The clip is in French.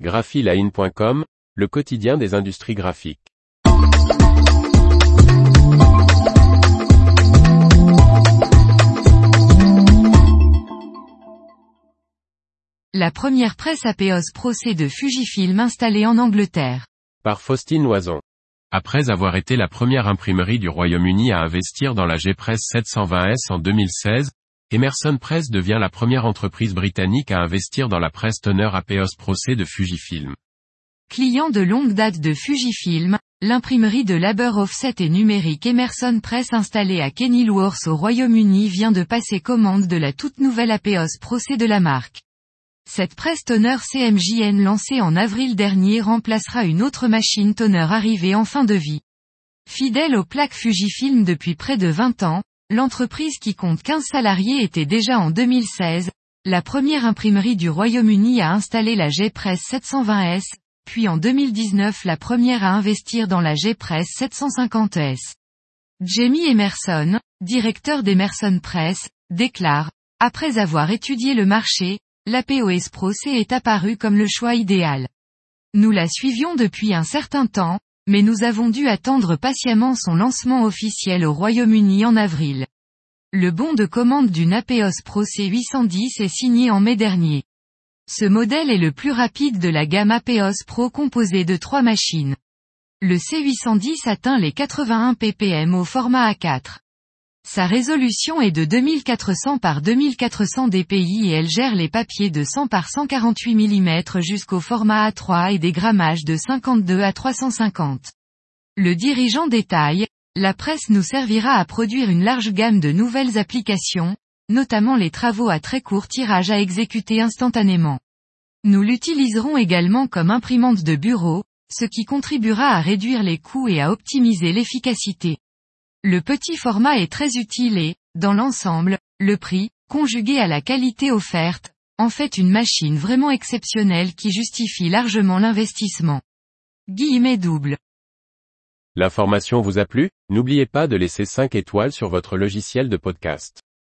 graphiline.com, le quotidien des industries graphiques. La première presse Apeos Procès de Fujifilm installée en Angleterre. Par Faustine Loison. Après avoir été la première imprimerie du Royaume-Uni à investir dans la G-Press 720S en 2016, Emerson Press devient la première entreprise britannique à investir dans la presse toner Apeos Procès de Fujifilm. Client de longue date de Fujifilm, l'imprimerie de labeur offset et numérique Emerson Press installée à Kenilworth au Royaume-Uni vient de passer commande de la toute nouvelle Apeos Procès de la marque. Cette presse toner CMJN lancée en avril dernier remplacera une autre machine toner arrivée en fin de vie. Fidèle aux plaques Fujifilm depuis près de 20 ans, l'entreprise qui compte 15 salariés était déjà en 2016, la première imprimerie du Royaume-Uni à installer la G-Press 720S, puis en 2019 la première à investir dans la G-Press 750S. Jamie Emerson, directeur d'Emerson Press, déclare, après avoir étudié le marché, l'APOS Pro C est apparu comme le choix idéal. Nous la suivions depuis un certain temps, mais nous avons dû attendre patiemment son lancement officiel au Royaume-Uni en avril. Le bon de commande d'une Apeos Pro C810 est signé en mai dernier. Ce modèle est le plus rapide de la gamme Apeos Pro composée de trois machines. Le C810 atteint les 81 ppm au format A4. Sa résolution est de 2400 par 2400 dpi et elle gère les papiers de 100 par 148 mm jusqu'au format A3 et des grammages de 52 à 350. Le dirigeant détaille, la presse nous servira à produire une large gamme de nouvelles applications, notamment les travaux à très court tirage à exécuter instantanément. Nous l'utiliserons également comme imprimante de bureau, ce qui contribuera à réduire les coûts et à optimiser l'efficacité. Le petit format est très utile et, dans l'ensemble, le prix, conjugué à la qualité offerte, en fait une machine vraiment exceptionnelle qui justifie largement l'investissement. Guillemets double. L'information vous a plu? N'oubliez pas de laisser 5 étoiles sur votre logiciel de podcast.